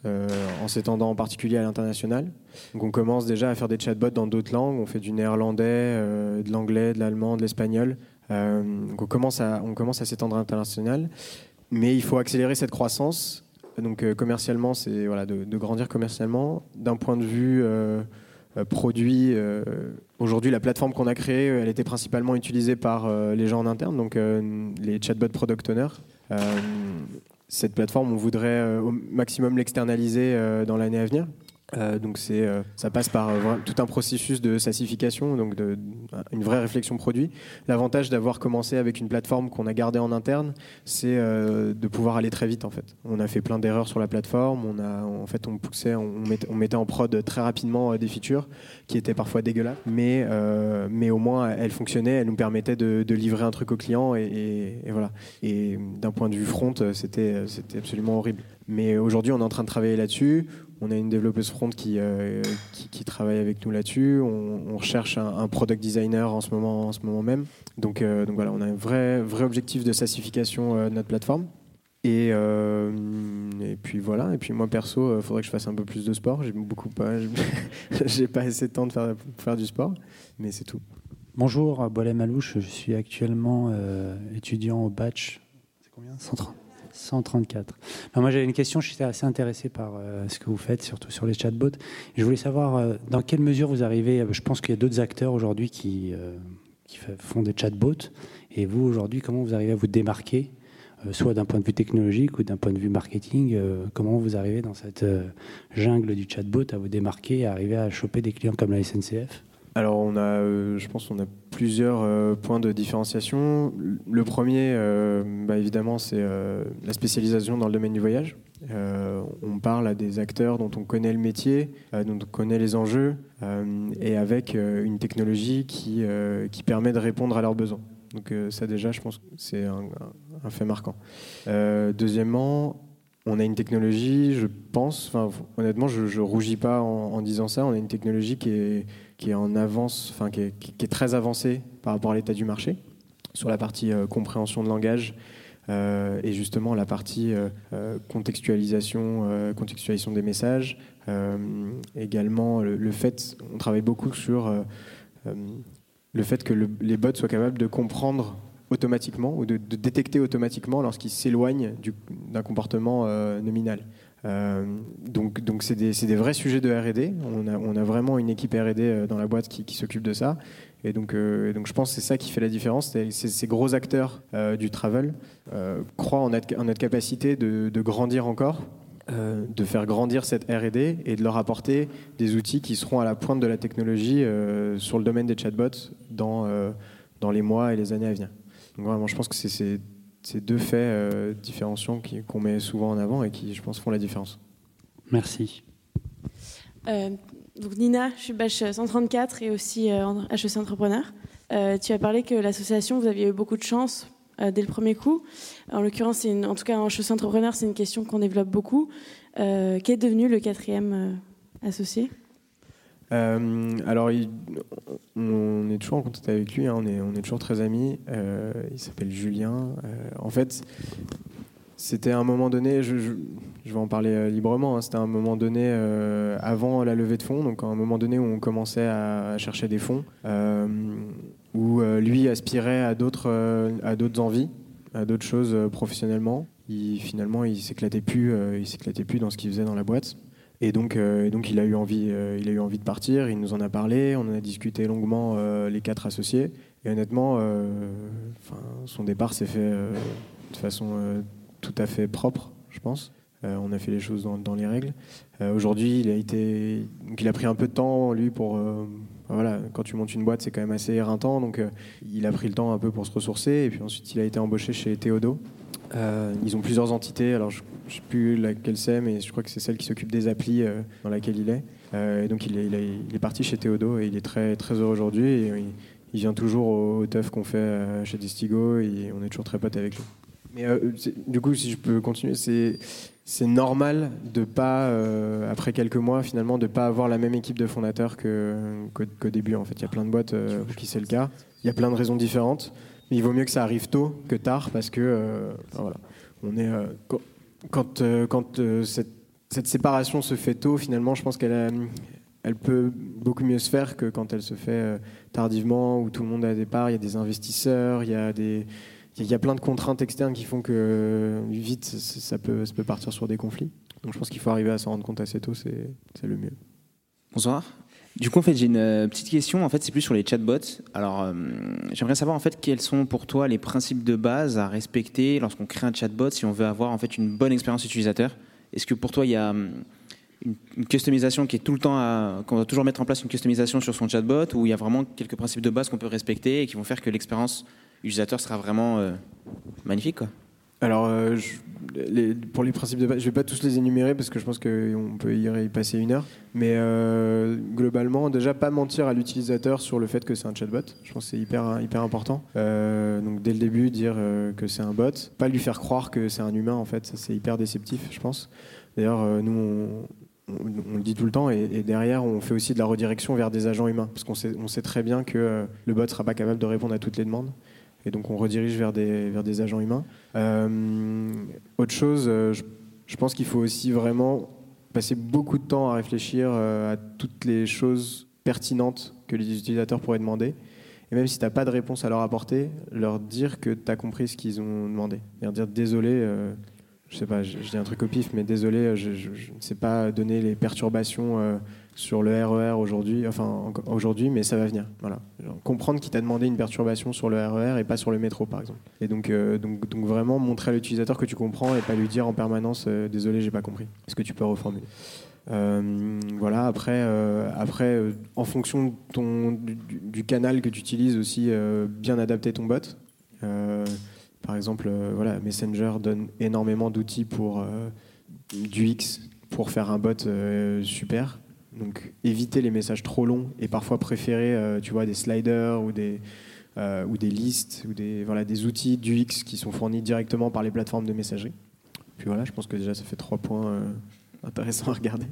en s'étendant en particulier à l'international. Donc, on commence déjà à faire des chatbots dans d'autres langues. On fait du néerlandais, de l'anglais, de l'allemand, de l'espagnol. Donc, on commence à, à s'étendre à l'international, mais il faut accélérer cette croissance. Donc, commercialement, c'est voilà, de, de grandir commercialement. D'un point de vue produit. euh, Aujourd'hui, la plateforme qu'on a créée, elle était principalement utilisée par euh, les gens en interne, donc euh, les chatbot product owners. Euh, cette plateforme, on voudrait euh, au maximum l'externaliser euh, dans l'année à venir. Euh, donc c'est, euh, ça passe par euh, tout un processus de sassification, donc de, une vraie réflexion produit. L'avantage d'avoir commencé avec une plateforme qu'on a gardée en interne, c'est euh, de pouvoir aller très vite en fait. On a fait plein d'erreurs sur la plateforme, on a, en fait on poussait, on mettait, on mettait en prod très rapidement euh, des features qui étaient parfois dégueulasses, mais, euh, mais au moins elles fonctionnaient, elles nous permettaient de, de livrer un truc au client et, et- et voilà. Et d'un point de vue front, c'était, c'était absolument horrible. Mais aujourd'hui, on est en train de travailler là-dessus. On a une développeuse front qui, euh, qui, qui travaille avec nous là-dessus. On, recherche un, product designer en ce moment, en ce moment même. Donc, euh, donc voilà, on a un vrai, vrai objectif de sassification euh, de notre plateforme. Et, et puis voilà. Et puis moi perso, il faudrait que je fasse un peu plus de sport. J'ai beaucoup pas, j'ai pas assez de temps de faire, pour faire du sport, mais c'est tout. Bonjour, Boilem Malouche. Je suis actuellement étudiant au batch. C'est combien? 130 134. Non, moi, j'avais une question. Je suis assez intéressé par euh, ce que vous faites, surtout sur les chatbots. Je voulais savoir euh, dans quelle mesure vous arrivez. Je pense qu'il y a d'autres acteurs aujourd'hui qui, euh, font des chatbots. Et vous, aujourd'hui, comment vous arrivez à vous démarquer, euh, soit d'un point de vue technologique ou d'un point de vue marketing euh, Comment vous arrivez dans cette euh, jungle du chatbot à vous démarquer, à arriver à choper des clients comme la SNCF Alors, on a, euh, je pense, qu'on a plusieurs euh, points de différenciation. Le premier, euh, bah, évidemment, c'est la spécialisation dans le domaine du voyage. On parle à des acteurs dont on connaît le métier, dont on connaît les enjeux, et avec une technologie qui, qui permet de répondre à leurs besoins. Donc ça déjà, je pense que c'est un, fait marquant. Deuxièmement, on a une technologie, je pense, honnêtement, je, je rougis pas en, disant ça. On a une technologie qui est, en avance, enfin qui est, très avancée par rapport à l'état du marché sur la partie euh, compréhension de langage euh, et justement la partie euh, contextualisation, contextualisation des messages. Également le, fait, on travaille beaucoup sur le fait que le- les bots soient capables de comprendre automatiquement ou de, détecter automatiquement lorsqu'ils s'éloignent du- d'un comportement euh, nominal. donc, donc c'est des, des, vrais sujets de R&D. On a, on a, vraiment une équipe R&D dans la boîte qui, qui s'occupe de ça. Et donc, donc je pense que c'est ça qui fait la différence. Ces gros acteurs du travel croient en notre, en notre capacité de, de, grandir encore euh, de faire grandir cette R&D et de leur apporter des outils qui seront à la pointe de la technologie euh, sur le domaine des chatbots dans, euh, dans les mois et les années à venir. Donc vraiment, je pense que c'est ces deux faits différenciants qu'on met souvent en avant et qui, je pense, font la différence. Merci. donc Nina, je suis batch 134 et aussi HEC Entrepreneur. tu as parlé que l'association, vous aviez eu beaucoup de chance euh, dès le premier coup. En l'occurrence, en tout cas en chaussée entrepreneur, c'est une question qu'on développe beaucoup. Euh, Qu'est devenu le quatrième euh, alors, on est toujours en contact avec lui, hein, on, est, toujours très amis. il s'appelle Julien. en fait, c'était un moment donné, je, vais en parler librement, hein, c'était un moment donné avant la levée de fonds, donc un moment donné où on commençait à, chercher des fonds où euh, lui aspirait à d'autres euh, à d'autres envies, à d'autres choses euh, professionnellement. Il, finalement, il s'éclatait plus, il s'éclatait plus dans ce qu'il faisait dans la boîte. Et donc, il, a eu envie, il a eu envie de partir, il nous en a parlé, on en a discuté longuement les quatre associés. Et honnêtement, son départ s'est fait de façon tout à fait propre, je pense. on a fait les choses dans, les règles. Aujourd'hui, il, a il a pris un peu de temps, lui, pour, voilà, quand tu montes une boîte, c'est quand même assez éreintant. Donc, euh, il a pris le temps un peu pour se ressourcer. Et puis ensuite, il a été embauché chez Théodo. Euh, ils ont plusieurs entités. Alors, je ne sais plus laquelle c'est, mais je crois que c'est celle qui s'occupe des applis euh, dans laquelle il est. et donc, il est, il, est, parti chez Théodo et il est très, très heureux aujourd'hui. Et il, vient toujours au, teuf qu'on fait chez Destigo et on est toujours très potes avec lui. Mais du coup, si je peux continuer, c'est c'est normal de pas, euh, après quelques mois, finalement, de pas avoir la même équipe de fondateurs qu'au début. En fait, il y a plein de boîtes euh, qui c'est le cas. Il y a plein de raisons différentes, il vaut mieux que ça arrive tôt que tard parce que euh, voilà, on est quand quand cette, cette, séparation se fait tôt, finalement, je pense qu'elle elle peut beaucoup mieux se faire que quand elle se fait tardivement, où tout le monde est à départ, il y a des investisseurs, il y a des il y a plein de contraintes externes qui font que vite ça peut, ça peut partir sur des conflits. Donc je pense qu'il faut arriver à s'en rendre compte assez tôt, c'est le mieux. Bonsoir. Du coup, en fait, j'ai une euh, petite question. En fait, c'est plus sur les chatbots. Alors, euh, j'aimerais savoir en fait quels sont pour toi les principes de base à respecter lorsqu'on crée un chatbot si on veut avoir en fait une bonne expérience utilisateur? Est-ce que pour toi, il y a hum, une, customisation qui est tout le temps qu'on doit toujours mettre en place une customisation sur son chatbot ou il y a vraiment quelques principes de base qu'on peut respecter et qui vont faire que l'expérience utilisateur sera vraiment euh, magnifique. Alors, euh, pour les principes de base, je ne vais pas tous les énumérer parce que je pense qu'on peut y passer une heure. Mais euh, globalement, déjà, pas mentir à l'utilisateur sur le fait que c'est un chatbot. Je pense que c'est hyper, hyper important. donc, dès le début, dire que c'est un bot. Pas lui faire croire que c'est un humain, en fait. C'est hyper déceptif, je pense. D'ailleurs, nous, on, le dit tout le temps, et, derrière, on fait aussi de la redirection vers des agents humains, parce qu'on sait, sait très bien que le bot ne sera pas capable de répondre à toutes les demandes et donc on redirige vers des, vers des agents humains. Euh, autre chose, euh, je, pense qu'il faut aussi vraiment passer beaucoup de temps à réfléchir euh, à toutes les choses pertinentes que les utilisateurs pourraient demander. Et même si tu n'as pas de réponse à leur apporter, leur dire que tu as compris ce qu'ils ont demandé. Leur dire désolé, je sais pas, je, dis un truc au pif, mais désolé, je, ne sais pas donner les perturbations sur le RER e aujourd'hui, enfin aujourd'hui, mais ça va venir. Voilà. comprendre qu'il t'a demandé une perturbation sur le RER e et pas sur le métro, par exemple. Et donc, euh, donc, donc vraiment montrer à l'utilisateur que tu comprends et pas lui dire en permanence euh, désolé, j'ai pas compris. Est-ce que tu peux reformuler? Euh, voilà, après, en fonction du, canal que tu utilises aussi, bien adapter ton bot. par exemple, voilà, Messenger donne énormément d'outils pour du X pour faire un bot super. Donc éviter les messages trop longs et parfois préférer euh, tu vois, des sliders ou des, euh, ou des listes ou des, voilà, des outils du X qui sont fournis directement par les plateformes de messagerie. Puis voilà, je pense que déjà ça fait trois points euh, intéressants à regarder.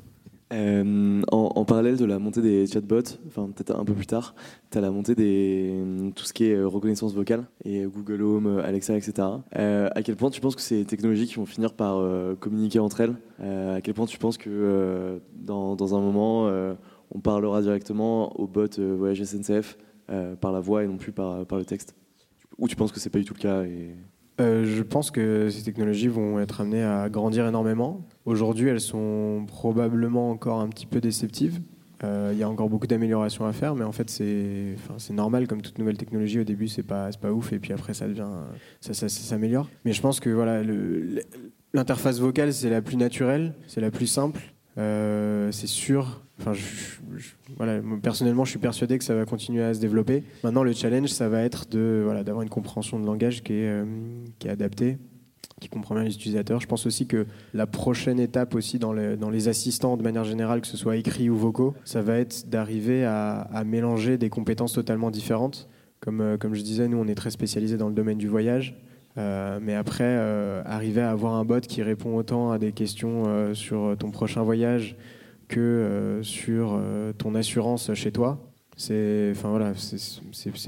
Euh, en, parallèle de la montée des chatbots, enfin peut-être un peu plus tard, tu as la montée des tout ce qui est reconnaissance vocale et Google Home, Alexa, etc. Euh, à quel point tu penses que ces technologies qui vont finir par euh, communiquer entre elles À quel point tu penses que dans, un moment, on parlera directement au bot Voyage SNCF par la voix et non plus par, le texte? Ou tu penses que c'est pas du tout le cas. Euh, je pense que ces technologies vont être amenées à grandir énormément. Aujourd'hui, elles sont probablement encore un petit peu déceptives. Euh, Il y a encore beaucoup d'améliorations à faire, mais en fait, c'est normal, comme toute nouvelle technologie, au début, c'est pas, pas ouf, et puis après, ça devient, ça, s'améliore. Mais je pense que voilà, l'interface vocale, c'est la plus naturelle, c'est la plus simple, euh, c'est sûr. Enfin, voilà, personnellement, je suis persuadé que ça va continuer à se développer. Maintenant, le challenge, ça va être de voilà, d'avoir une compréhension de langage qui est, euh, qui est adaptée, qui comprend bien les utilisateurs. Je pense aussi que la prochaine étape aussi dans, les- assistants de manière générale, que ce soit écrits ou vocaux, ça va être d'arriver à, à mélanger des compétences totalement différentes. Comme, euh, comme je disais, nous, on est très spécialisé dans le domaine du voyage. Euh, mais après, euh, arriver à avoir un bot qui répond autant à des questions euh, sur ton prochain voyage que sur ton assurance chez toi, c'est voilà,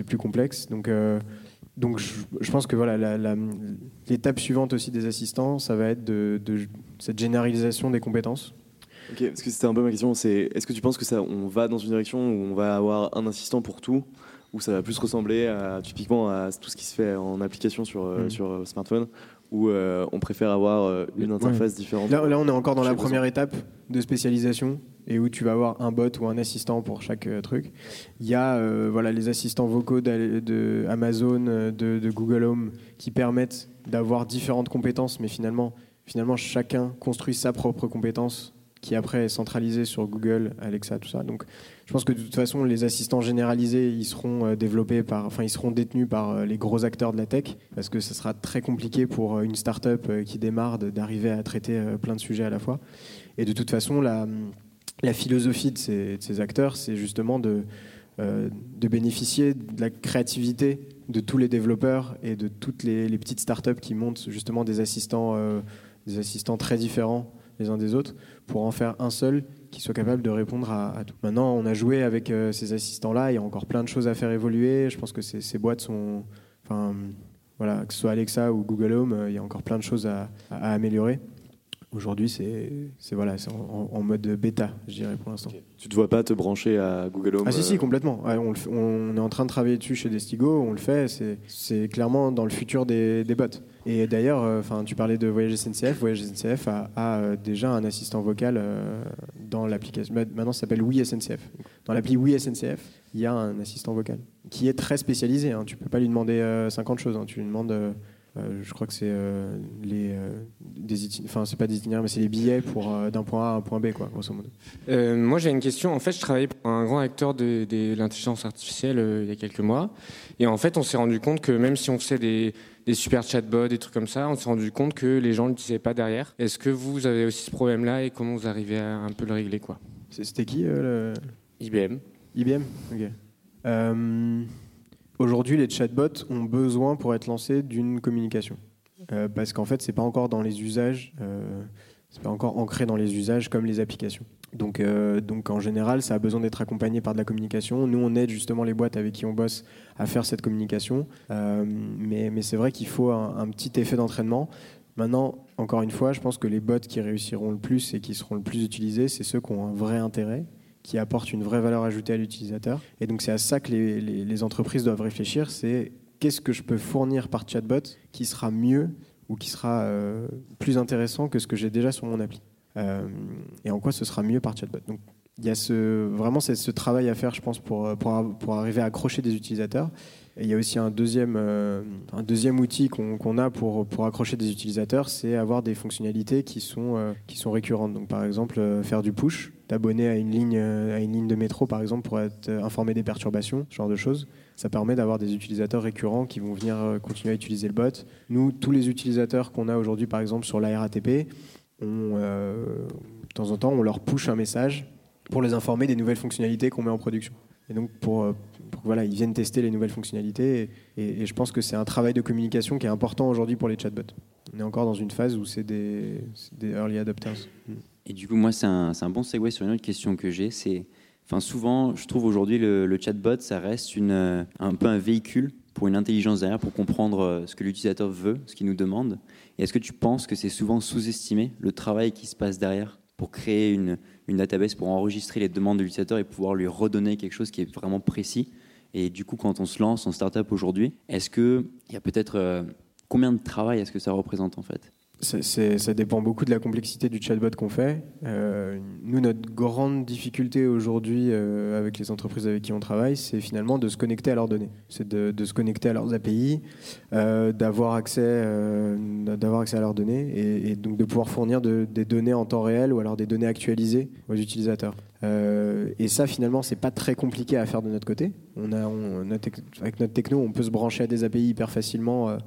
plus complexe. Donc donc je, pense que voilà l'étape suivante aussi des assistants, ça va être de, de cette généralisation des compétences. Ok, parce que c'était un peu ma question, c'est est-ce que tu penses que ça, on va dans une direction où on va avoir un assistant pour tout, ou ça va plus ressembler à, typiquement à tout ce qui se fait en application sur, euh, Mm. sur euh, smartphone, où euh, on préfère avoir une interface différente Là, là, on est encore dans la première étape de spécialisation et où tu vas avoir un bot ou un assistant pour chaque euh, truc. Il y a euh, voilà, les assistants vocaux de Amazon, de, de Google Home qui permettent d'avoir différentes compétences, mais finalement, finalement, chacun construit sa propre compétence qui après est centralisée sur Google, Alexa, tout ça. Donc, je pense que de toute façon, les assistants généralisés, ils seront euh, développés par, enfin, ils seront détenus par euh, les gros acteurs de la tech, parce que ce sera très compliqué pour euh, une start-up qui démarre d'arriver à traiter plein de sujets à la fois. Et de toute façon, la, philosophie de ces, acteurs, c'est justement de, bénéficier de la créativité de tous les développeurs et de toutes les, les petites startups qui montent justement des assistants, des assistants très différents les uns des autres pour en faire un seul qui soit capable de répondre à, tout. Maintenant, on a joué avec euh, ces assistants-là. Il y a encore plein de choses à faire évoluer. Je pense que ces, boîtes sont, enfin, voilà, que ce soit Alexa ou Google Home, euh, il y a encore plein de choses à améliorer. Aujourd'hui, c'est voilà, en, en- mode bêta, je dirais pour l'instant. Tu te vois pas te brancher à Google Home Ah si, si, euh, complètement. Ouais, on, est en train de travailler dessus chez Destigo, on le fait, c'est- clairement dans le futur des, des bots. Et d'ailleurs, euh, tu parlais de Voyage SNCF, Voyage SNCF a, a, euh, déjà un assistant vocal euh, dans l'application. Ma- Maintenant, ça s'appelle Oui SNCF. Dans l'appli Oui SNCF, il y a un assistant vocal qui est très spécialisé. Hein. Tu peux pas lui demander euh, 50 choses. hein. Tu lui demandes, euh, je crois que c'est euh, les, euh, des enfin, c'est pas des itinéraires, mais c'est les billets pour euh, d'un point A à un point B, quoi, grosso modo. Euh, moi, j'ai une question. En fait, je travaillais pour un grand acteur de, de l'intelligence artificielle euh, il y a quelques mois. Et en fait, on s'est rendu compte que même si on faisait des, des super chatbots, des trucs comme ça, on s'est rendu compte que les gens ne l'utilisaient pas derrière. Est-ce que vous avez aussi ce problème-là et comment vous arrivez à un peu le régler quoi? C'était qui euh, le... IBM. IBM Ok. Aujourd'hui, les chatbots ont besoin pour être lancés d'une communication. Euh, parce qu'en fait, c'est pas encore dans les usages, euh, c'est pas encore ancré dans les usages comme les applications. Donc, euh, donc en général, ça a besoin d'être accompagné par de la communication. Nous, on aide justement les boîtes avec qui on bosse à faire cette communication. Mais mais c'est vrai qu'il faut un petit effet d'entraînement. Maintenant, encore une fois, je pense que les bots qui réussiront le plus et qui seront le plus utilisés, c'est ceux qui ont un vrai intérêt, qui apportent une vraie valeur ajoutée à l'utilisateur. Et donc c'est à ça que les, entreprises doivent réfléchir, c'est qu'est-ce que je peux fournir par chatbot qui sera mieux ou qui sera euh, plus intéressant que ce que j'ai déjà sur mon appli. Euh, et en quoi ce sera mieux par chatbot. Donc il y a ce, vraiment ce travail à faire, je pense, pour, pour, pour arriver à accrocher des utilisateurs. Et il y a aussi un deuxième, euh, un deuxième outil qu'on a pour, pour accrocher des utilisateurs, c'est avoir des fonctionnalités qui sont, euh, qui sont récurrentes. Donc, par exemple, euh, faire du push, t'abonner à, une ligne, à une ligne de métro, par exemple, pour être informé des perturbations, ce genre de choses. Ça permet d'avoir des utilisateurs récurrents qui vont venir continuer à utiliser le bot. Nous, tous les utilisateurs qu'on a aujourd'hui, par exemple, sur la RATP, de temps en temps, on leur push un message pour les informer des nouvelles fonctionnalités qu'on met en production. Et donc, pour, pour voilà, ils viennent tester les nouvelles fonctionnalités. Et, je pense que c'est un travail de communication qui est important aujourd'hui pour les chatbots. On est encore dans une phase où c'est des, early adopters. Mm. Et du coup, moi, c'est un, bon segue sur une autre question que j'ai. C'est, enfin, souvent, je trouve aujourd'hui le, le chatbot, ça reste euh, un peu un véhicule pour une intelligence derrière, pour comprendre euh, ce que l'utilisateur veut, ce qu'il nous demande. Est-ce que tu penses que c'est souvent sous-estimé le travail qui se passe derrière pour créer une, une database, pour enregistrer les demandes de l'utilisateur et pouvoir lui redonner quelque chose qui est vraiment précis. Et du coup, quand on se lance en startup aujourd'hui, est-ce qu'il y a peut-être euh, combien de travail est-ce que ça représente en fait? Ça dépend beaucoup de la complexité du chatbot qu'on fait. Euh, nous, notre grande difficulté aujourd'hui euh, avec les entreprises avec qui on travaille, c'est finalement de se connecter à leurs données. C'est de, se connecter à leurs API, euh, d'avoir accès, d'avoir accès à leurs données et, donc de pouvoir fournir de- des données en temps réel ou alors des données actualisées aux utilisateurs. Et ça, finalement, c'est pas très compliqué à faire de notre côté. Avec notre techno, on peut se brancher à des API hyper facilement.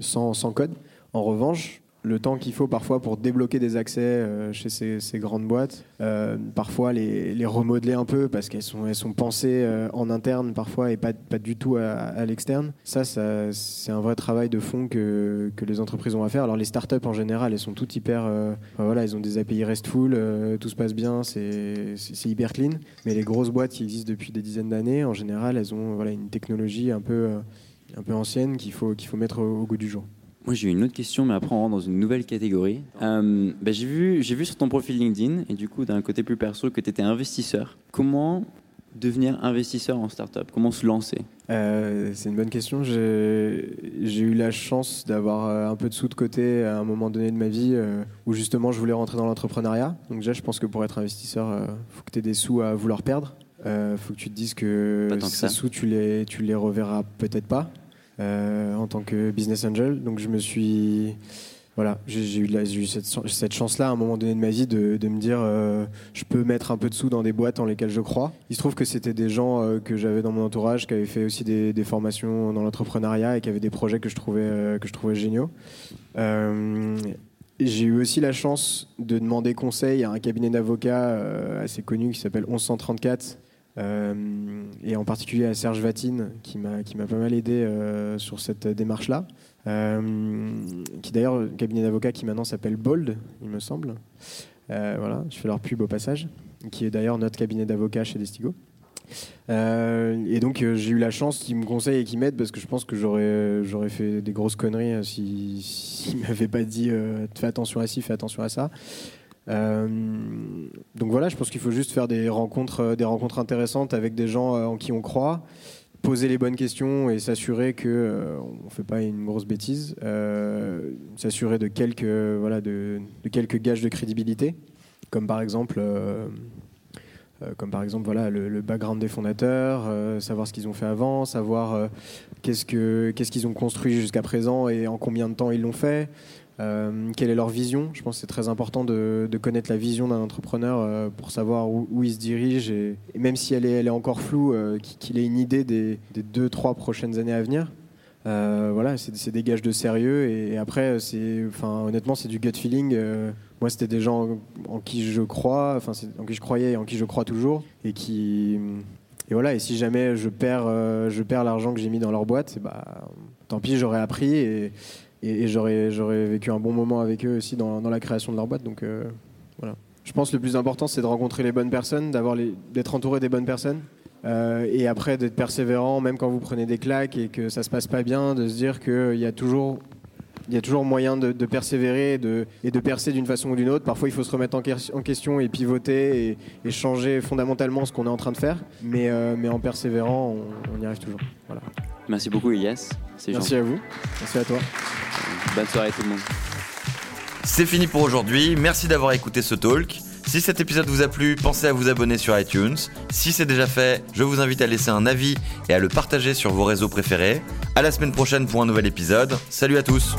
sans code. En revanche, le temps qu'il faut parfois pour débloquer des accès euh, chez ces, grandes boîtes, euh, parfois les, remodeler un peu parce qu'elles sont, pensées euh, en interne parfois et pas, du tout à, à l'externe. Ça, c'est un vrai travail de fond que, les entreprises ont à faire. Alors les startups en général, elles sont toutes hyper... voilà, elles ont des API RESTful, tout se passe bien, c'est hyper clean. Mais les grosses boîtes qui existent depuis des dizaines d'années, en général, elles ont voilà, une technologie un peu... un peu ancienne qu'il faut, qu'il faut mettre au goût du jour. Moi, j'ai une autre question, mais après, on rentre dans une nouvelle catégorie. Euh, bah, j'ai vu, j'ai vu sur ton profil LinkedIn, et du coup, d'un côté plus perso, que tu étais investisseur. Comment devenir investisseur en startup? Comment se lancer? Euh, c'est une bonne question. J'ai j'ai eu la chance d'avoir euh, un peu de sous de côté à un moment donné de ma vie euh, où justement je voulais rentrer dans l'entrepreneuriat. Donc déjà, je pense que pour être investisseur, il faut que tu aies des sous à vouloir perdre. Il faut que tu te dises que ces ça. sous, tu les, tu les reverras peut-être pas en tant que business angel. Donc je me suis... Voilà, j'ai eu, cette, chance-là à un moment donné de ma vie de, me dire euh, je peux mettre un peu de sous dans des boîtes en lesquelles je crois. Il se trouve que c'était des gens euh, que j'avais dans mon entourage qui avaient fait aussi des, formations dans l'entrepreneuriat et qui avaient des projets que je trouvais, euh, que je trouvais géniaux. Euh, j'ai eu aussi la chance de demander conseil à un cabinet d'avocats euh, assez connu qui s'appelle 1134 euh, et en particulier à Serge Vatine qui m'a pas mal aidé euh, sur cette démarche-là. Euh, qui d'ailleurs, le cabinet d'avocats qui maintenant s'appelle Bold, il me semble. Euh, voilà, je fais leur pub au passage, qui est d'ailleurs notre cabinet d'avocats chez Destigo. Euh, et donc euh, j'ai eu la chance qu'ils me conseillent et qu'ils m'aident parce que je pense que j'aurais j'aurais fait des grosses conneries euh, si s'ils m'avaient pas dit euh, fais attention à ci, fais attention à ça. Euh, donc voilà, je pense qu'il faut juste faire des rencontres, euh, des rencontres intéressantes avec des gens euh, en qui on croit, poser les bonnes questions et s'assurer que euh, on fait pas une grosse bêtise, s'assurer de quelques voilà de, quelques gages de crédibilité, comme par exemple comme par exemple voilà le, background des fondateurs, savoir ce qu'ils ont fait avant, savoir qu'est-ce que qu'est-ce qu'ils ont construit jusqu'à présent et en combien de temps ils l'ont fait. Euh, quelle est leur vision? Je pense que c'est très important de, connaître la vision d'un entrepreneur euh, pour savoir où, il se dirige et, même si elle est, encore floue, euh, qu'il ait une idée des, des deux, trois prochaines années à venir. Voilà, c'est des gages de sérieux et, après, c'est, enfin, honnêtement, c'est du gut feeling. Moi, c'était des gens en qui je crois, enfin, en qui je croyais et en qui je crois toujours et qui et voilà. Et si jamais je perds, je perds l'argent que j'ai mis dans leur boîte, bah, tant pis, j'aurais appris et, et, j'aurais, vécu un bon moment avec eux aussi dans, la création de leur boîte. Donc euh, voilà. Je pense que le plus important, c'est de rencontrer les bonnes personnes, d'avoir d'être entouré des bonnes personnes. Euh, et après d'être persévérant, même quand vous prenez des claques et que ça se passe pas bien, de se dire qu'il y a toujours, il y a toujours moyen de, persévérer et de, percer d'une façon ou d'une autre. Parfois, il faut se remettre en, que- en question et pivoter et, changer fondamentalement ce qu'on est en train de faire. Mais, euh, en persévérant, on, y arrive toujours. Merci beaucoup, Elias. C'est Merci gentil. à vous. Merci à toi. Bonne soirée, tout le monde. C'est fini pour aujourd'hui, merci d'avoir écouté ce talk. Si cet épisode vous a plu, pensez à vous abonner sur iTunes. Si c'est déjà fait, je vous invite à laisser un avis et à le partager sur vos réseaux préférés. À la semaine prochaine pour un nouvel épisode. Salut à tous